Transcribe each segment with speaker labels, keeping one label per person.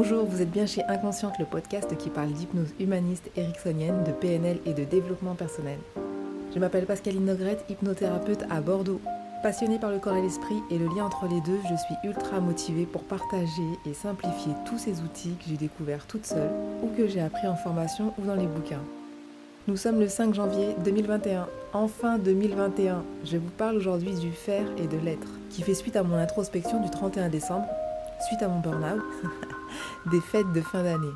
Speaker 1: Bonjour, vous êtes bien chez Inconsciente, le podcast qui parle d'hypnose humaniste ericksonienne, de PNL et de développement personnel. Je m'appelle Pascaline Nogrette, hypnothérapeute à Bordeaux. Passionnée par le corps et l'esprit et le lien entre les deux, je suis ultra motivée pour partager et simplifier tous ces outils que j'ai découverts toute seule ou que j'ai appris en formation ou dans les bouquins. Nous sommes le 5 janvier 2021. Enfin 2021. Je vous parle aujourd'hui du faire et de l'être, qui fait suite à mon introspection du 31 décembre, suite à mon burn-out, des fêtes de fin d'année.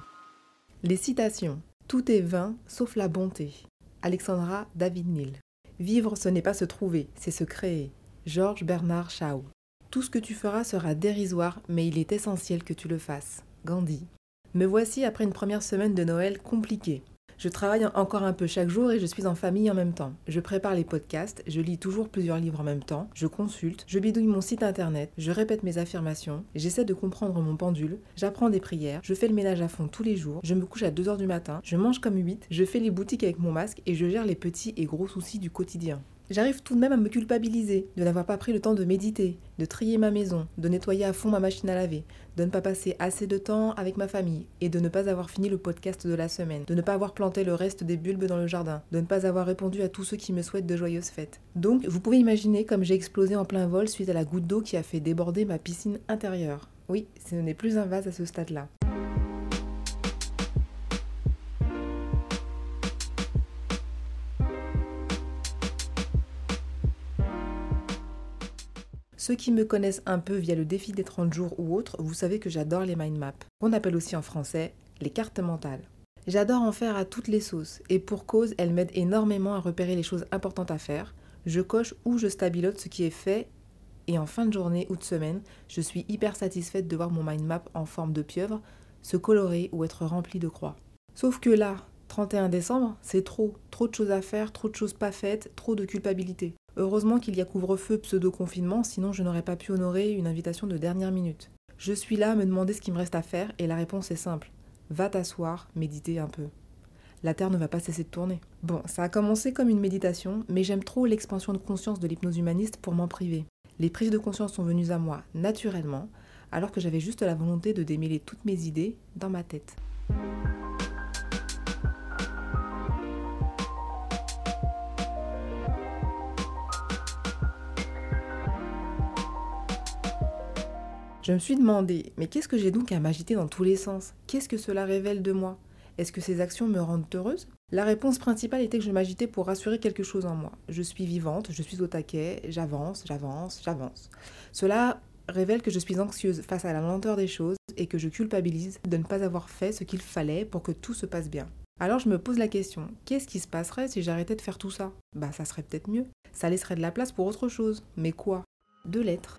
Speaker 1: Les citations. Tout est vain sauf la bonté. Alexandra David Neal. Vivre, ce n'est pas se trouver, c'est se créer. Georges Bernard Shaw. Tout ce que tu feras sera dérisoire, mais il est essentiel que tu le fasses. Gandhi. Me voici après une première semaine de Noël compliquée. Je travaille encore un peu chaque jour et je suis en famille en même temps. Je prépare les podcasts, je lis toujours plusieurs livres en même temps, je consulte, je bidouille mon site internet, je répète mes affirmations, j'essaie de comprendre mon pendule, j'apprends des prières, je fais le ménage à fond tous les jours, je me couche à 2h du matin, je mange comme 8, je fais les boutiques avec mon masque et je gère les petits et gros soucis du quotidien. J'arrive tout de même à me culpabiliser de n'avoir pas pris le temps de méditer, de trier ma maison, de nettoyer à fond ma machine à laver, de ne pas passer assez de temps avec ma famille et de ne pas avoir fini le podcast de la semaine, de ne pas avoir planté le reste des bulbes dans le jardin, de ne pas avoir répondu à tous ceux qui me souhaitent de joyeuses fêtes. Donc, vous pouvez imaginer comme j'ai explosé en plein vol suite à la goutte d'eau qui a fait déborder ma piscine intérieure. Oui, ce n'est plus un vase à ce stade-là. Ceux qui me connaissent un peu via le défi des 30 jours ou autre, vous savez que j'adore les mind maps, qu'on appelle aussi en français les cartes mentales. J'adore en faire à toutes les sauces, et pour cause, elles m'aident énormément à repérer les choses importantes à faire. Je coche ou je stabilote ce qui est fait, et en fin de journée ou de semaine, je suis hyper satisfaite de voir mon mind map en forme de pieuvre se colorer ou être rempli de croix. Sauf que là, 31 décembre, c'est trop, trop de choses à faire, trop de choses pas faites, trop de culpabilité. Heureusement qu'il y a couvre-feu pseudo-confinement, sinon je n'aurais pas pu honorer une invitation de dernière minute. Je suis là à me demander ce qu'il me reste à faire et la réponse est simple. Va t'asseoir, méditer un peu. La Terre ne va pas cesser de tourner. Bon, ça a commencé comme une méditation, mais j'aime trop l'expansion de conscience de l'hypnose humaniste pour m'en priver. Les prises de conscience sont venues à moi naturellement, alors que j'avais juste la volonté de démêler toutes mes idées dans ma tête. Je me suis demandé, mais qu'est-ce que j'ai donc à m'agiter dans tous les sens? Qu'est-ce que cela révèle de moi? Est-ce que ces actions me rendent heureuse? La réponse principale était que je m'agitais pour rassurer quelque chose en moi. Je suis vivante, je suis au taquet, j'avance, j'avance, j'avance. Cela révèle que je suis anxieuse face à la lenteur des choses et que je culpabilise de ne pas avoir fait ce qu'il fallait pour que tout se passe bien. Alors je me pose la question, qu'est-ce qui se passerait si j'arrêtais de faire tout ça? Bah ça serait peut-être mieux. Ça laisserait de la place pour autre chose. Mais quoi? De l'être.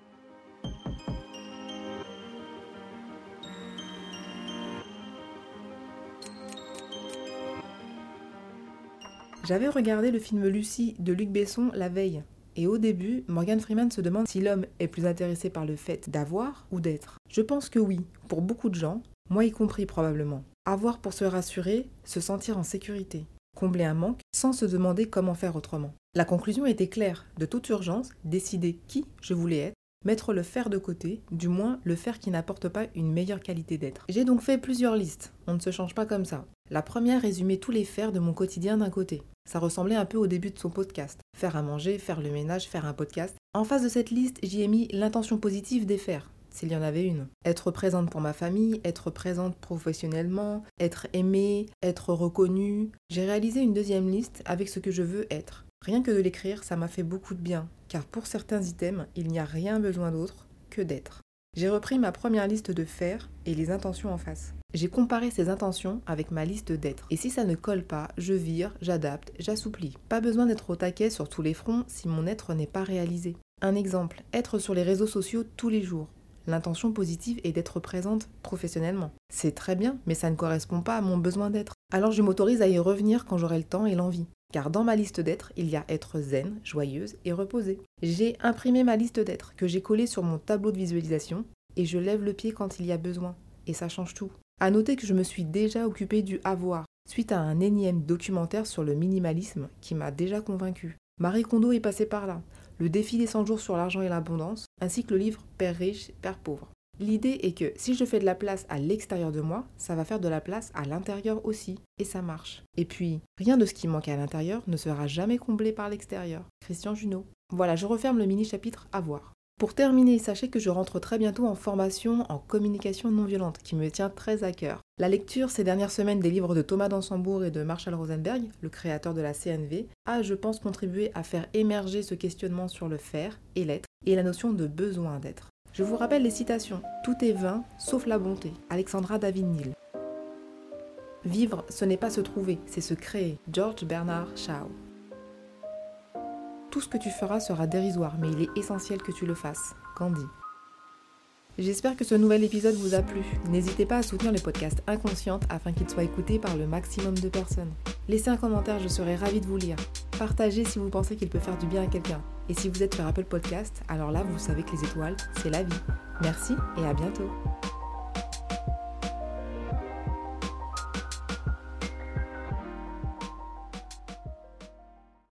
Speaker 1: J'avais regardé le film Lucie de Luc Besson la veille. Et au début, Morgan Freeman se demande si l'homme est plus intéressé par le fait d'avoir ou d'être. Je pense que oui, pour beaucoup de gens, moi y compris probablement. Avoir pour se rassurer, se sentir en sécurité. Combler un manque sans se demander comment faire autrement. La conclusion était claire, de toute urgence, décider qui je voulais être, mettre le faire de côté, du moins le faire qui n'apporte pas une meilleure qualité d'être. J'ai donc fait plusieurs listes, on ne se change pas comme ça. La première résumait tous les faire de mon quotidien d'un côté. Ça ressemblait un peu au début de son podcast. Faire à manger, faire le ménage, faire un podcast. En face de cette liste, j'y ai mis l'intention positive des faire, s'il y en avait une. Être présente pour ma famille, être présente professionnellement, être aimée, être reconnue. J'ai réalisé une deuxième liste avec ce que je veux être. Rien que de l'écrire, ça m'a fait beaucoup de bien, car pour certains items, il n'y a rien besoin d'autre que d'être. J'ai repris ma première liste de faire et les intentions en face. J'ai comparé ces intentions avec ma liste d'être. Et si ça ne colle pas, je vire, j'adapte, j'assouplis. Pas besoin d'être au taquet sur tous les fronts si mon être n'est pas réalisé. Un exemple, être sur les réseaux sociaux tous les jours. L'intention positive est d'être présente professionnellement. C'est très bien, mais ça ne correspond pas à mon besoin d'être. Alors je m'autorise à y revenir quand j'aurai le temps et l'envie. Car dans ma liste d'être, il y a être zen, joyeuse et reposée. J'ai imprimé ma liste d'être que j'ai collée sur mon tableau de visualisation et je lève le pied quand il y a besoin. Et ça change tout. À noter que je me suis déjà occupée du avoir, suite à un énième documentaire sur le minimalisme qui m'a déjà convaincu. Marie Kondo est passée par là, le défi des 100 jours sur l'argent et l'abondance, ainsi que le livre Père riche, Père pauvre. L'idée est que si je fais de la place à l'extérieur de moi, ça va faire de la place à l'intérieur aussi, et ça marche. Et puis, rien de ce qui manque à l'intérieur ne sera jamais comblé par l'extérieur. Christian Junot. Voilà, je referme le mini-chapitre à voir. Pour terminer, sachez que je rentre très bientôt en formation en communication non violente, qui me tient très à cœur. La lecture ces dernières semaines des livres de Thomas Dansembourg et de Marshall Rosenberg, le créateur de la CNV, a, je pense, contribué à faire émerger ce questionnement sur le faire et l'être, et la notion de besoin d'être. Je vous rappelle les citations. Tout est vain, sauf la bonté. Alexandra David Neal. Vivre, ce n'est pas se trouver, c'est se créer. George Bernard Shaw. Tout ce que tu feras sera dérisoire, mais il est essentiel que tu le fasses. Candy. J'espère que ce nouvel épisode vous a plu. N'hésitez pas à soutenir les podcasts Inconscientes afin qu'ils soient écoutés par le maximum de personnes. Laissez un commentaire, je serai ravie de vous lire. Partagez si vous pensez qu'il peut faire du bien à quelqu'un. Et si vous êtes sur Apple Podcast, alors là, vous savez que les étoiles, c'est la vie. Merci et à bientôt.